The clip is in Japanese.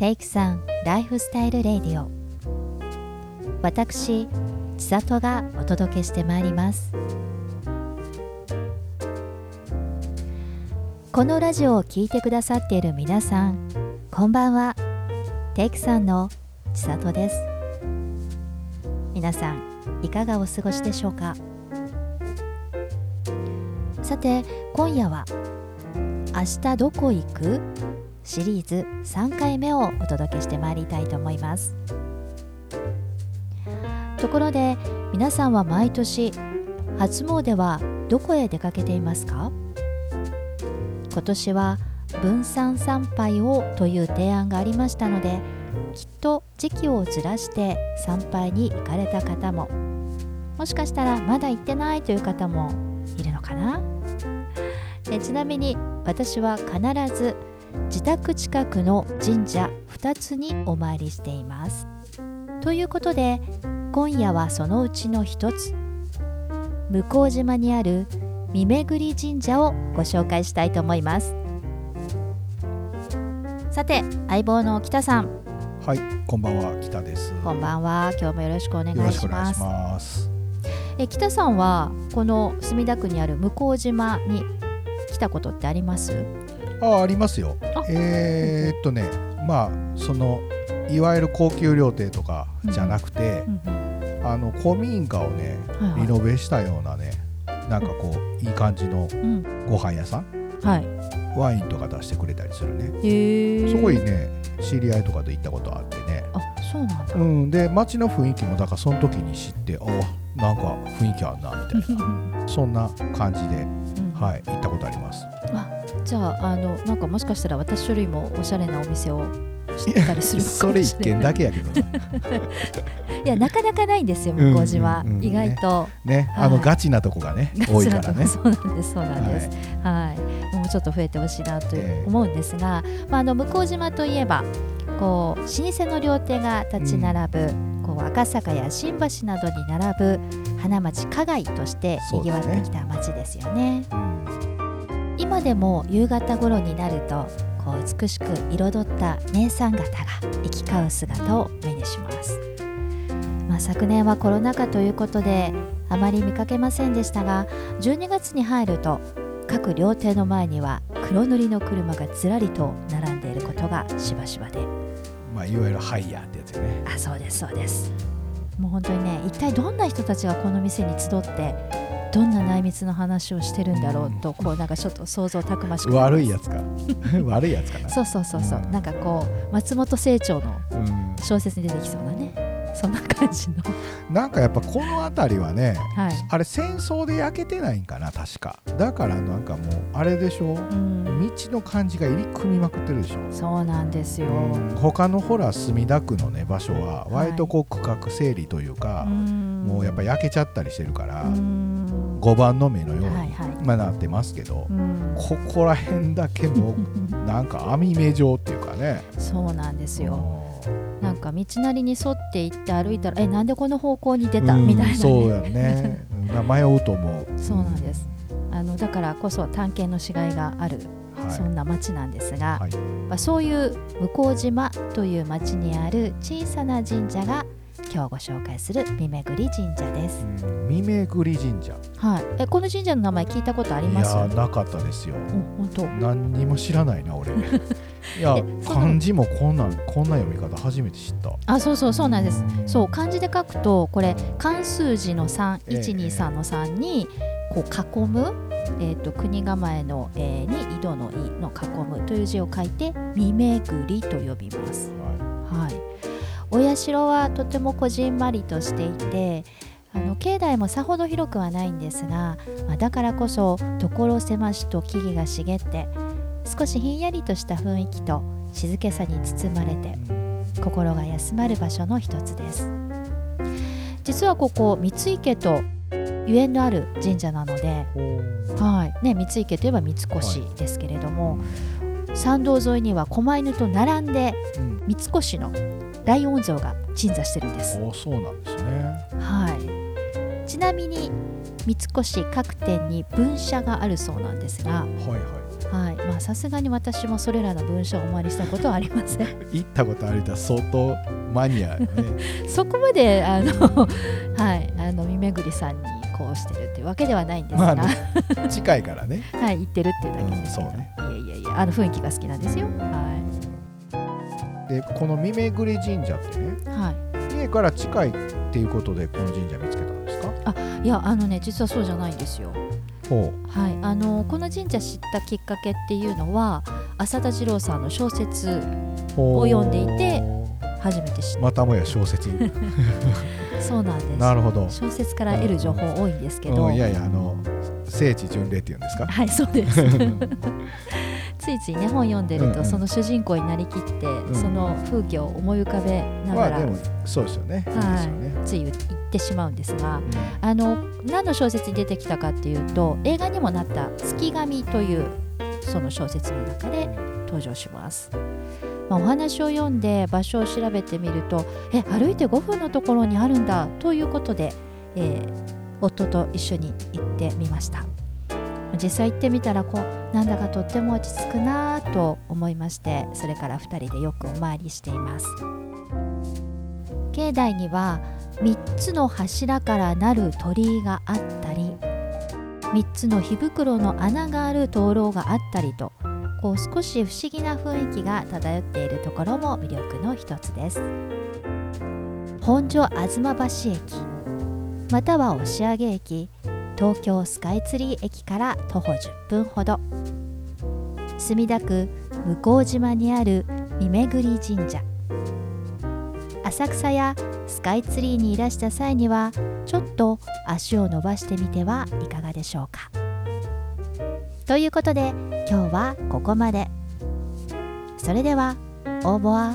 テイクさんライフスタイルレディオ。私千里がお届けしてまいります。このラジオを聴いてくださっている皆さんこんばんは。テイクさんの千里です。皆さんいかがお過ごしでしょうか？さて今夜は明日どこ行く？シリーズ3回目をお届けしてまいりたいと思います。ところで皆さんは毎年初詣はどこへ出かけていますか？今年は分散参拝をという提案がありましたのできっと時期をずらして参拝に行かれた方ももしかしたらまだ行ってないという方もいるのかな？えちなみに私は必ず自宅近くの神社2つにお参りしています。ということで今夜はそのうちの1つ向島にある三巡神社をご紹介したいと思います。さて相棒の北さん。はいこんばんは北です。こんばんは。今日もよろしくお願いよろしくお願いしますます。え北さんはこの墨田区にある向島に来たことってあります？あありますよ。あ。えー、っとねまあそのいわゆる高級料亭とかじゃなくて、あの古民家をねリノベしたようなねなんかこういい感じのうんご飯屋さん？はい。ワインとか出してくれたりするね。すごいね知り合いとかで行ったことあってね。あそうなんだ、うんで街の雰囲気もだからその時に知ってあなんか雰囲気あるなみたいな。そんな感じでうん。はい行ったことありますじゃああのなんかもしかしたら私よりもおしゃれなお店を知ってたりするかそれ一軒だけやけどない。やなかなかないんですようん向島、うんうん意外と、ね、あのはいガチなとこがね、多いからね。そうなんですそうなんです。はい、もうちょっと増えてほしいなとええ。思うんですが、まあ、あの向島といえばこう老舗の料亭が立ち並ぶ、こう赤坂や新橋などに並ぶ花町花街としてそうですね。賑わってきた町ですよね。うん今でも夕方頃になるとこう美しく彩った姉さん方が行き交う姿を目にします、まあ、昨年はコロナ禍ということであまり見かけませんでしたが12月に入ると各料亭の前には黒塗りの車がずらりと並んでいることがしばしばで。まあ、いわゆるハイヤーってやつよね。あそうですそうです。もう本当にね一体どんな人たちがこの店に集ってどんな内密の話をしてるんだろうとこうなんかちょっと想像たくましく悪いやつか。悪いやつかな。そうそうそうそう、うん。なんかこう松本清張のうん、小説に出てきそうなね。そんな感じの。なんかやっぱこの辺りはね、はい。あれ戦争で焼けてないんかな、確か。だからなんかもう、あれでしょ。うん。道の感じが入り組みまくってるでしょ。そうなんですよ、うん。他のほら墨田区のね場所は割とこう区画整理というか、もうやっぱ焼けちゃったりしてるから、うん5番の目のように、まあなってますけど、うん。ここら辺だけもう なんか網目状っていうかね。そうなんですよ。うなんか道なりに沿って行って歩いたらえなんでこの方向に出んたみたいな、ね、そうやね。うん迷うと思う。そうなんです。あのだからこそ探検のしがいがある、はい。そんな町なんですが、はい。まあ、そういう向島という町にある小さな神社が今日ご紹介する三巡神社です。うん三巡神社はい、えこの神社の名前聞いたことありいます？やなかったですようん、本当。何にも知らないな俺 いや漢字もこんなんこんな読み方初めて知ったあ、そうそうそうなんです。うんそう漢字で書くとこれ漢数字の三ええ一二三の三にこう囲む。えー、と国構えの、えーに井戸の「井」の囲むという字を書いて「三巡り」と呼びます。ははい、お社はとてもこじんまりとしていてあの境内もさほど広くはないんですが、まあ、だからこそ所狭しと木々が茂って少しひんやりとした雰囲気と静けさに包まれて心が休まる場所の一つです。実はここ三井家とゆえんのある神社なので、はい。ね、三井家といえば三越ですけれども、参道沿いには狛犬と並んでうん。三越のライオン像が鎮座してるんです。おそうなんですね。はい。ちなみに三越各店に分社があるそうなんですが、はいはい。はい。まあさすがに私もそれらの文章をお参りしたことはありません。行ったことある人は相当マニア、ね、そこまであの、はい。あの見巡りさんにこうしてるっていうわけではないんですが、まあね、近いからね。はい行ってるっていうだけですけど、うんね、いやいやいやあの雰囲気が好きなんですよ。はい。でこの見巡り神社ってね、はい、家から近いっていうことでこの神社見つけたんですか？あいやあのね実はそうじゃないんですよ。はい、あのこの神社知ったきっかけっていうのは浅田次郎さんの小説を読んでいて初めて知った。またもや小説 そうなんです。なるほど。小説から得る情報多いんですけど、いやいやあの聖地巡礼っていうんですか？はいそうです。ついついね本読んでると、その主人公になりきって、うん、その風景を思い浮かべながら、まあ、でもそうですよね,、はい、ね、つい言ってしまうんですが、うん、あの何の小説に出てきたかっていうと映画にもなった「月神」というその小説の中で登場します。まあ、お話を読んで場所を調べてみるとえ歩いて5分のところにあるんだということで、えー、夫と一緒に行ってみました。実際行ってみたらこうなんだかとっても落ち着くなと思いましてそれから2人でよくお参りしています境内には3つの柱からなる鳥居があったり3つの火袋の穴がある灯籠があったりとこう少し不思議な雰囲気が漂っているところも魅力の一つです。本所吾妻橋駅または押上駅東京スカイツリー駅から徒歩10分ほど。墨田区向島にある見巡神社。浅草やスカイツリーにいらした際にはちょっと足を伸ばしてみてはいかがでしょうか。ということで今日はここまで。それではオーボア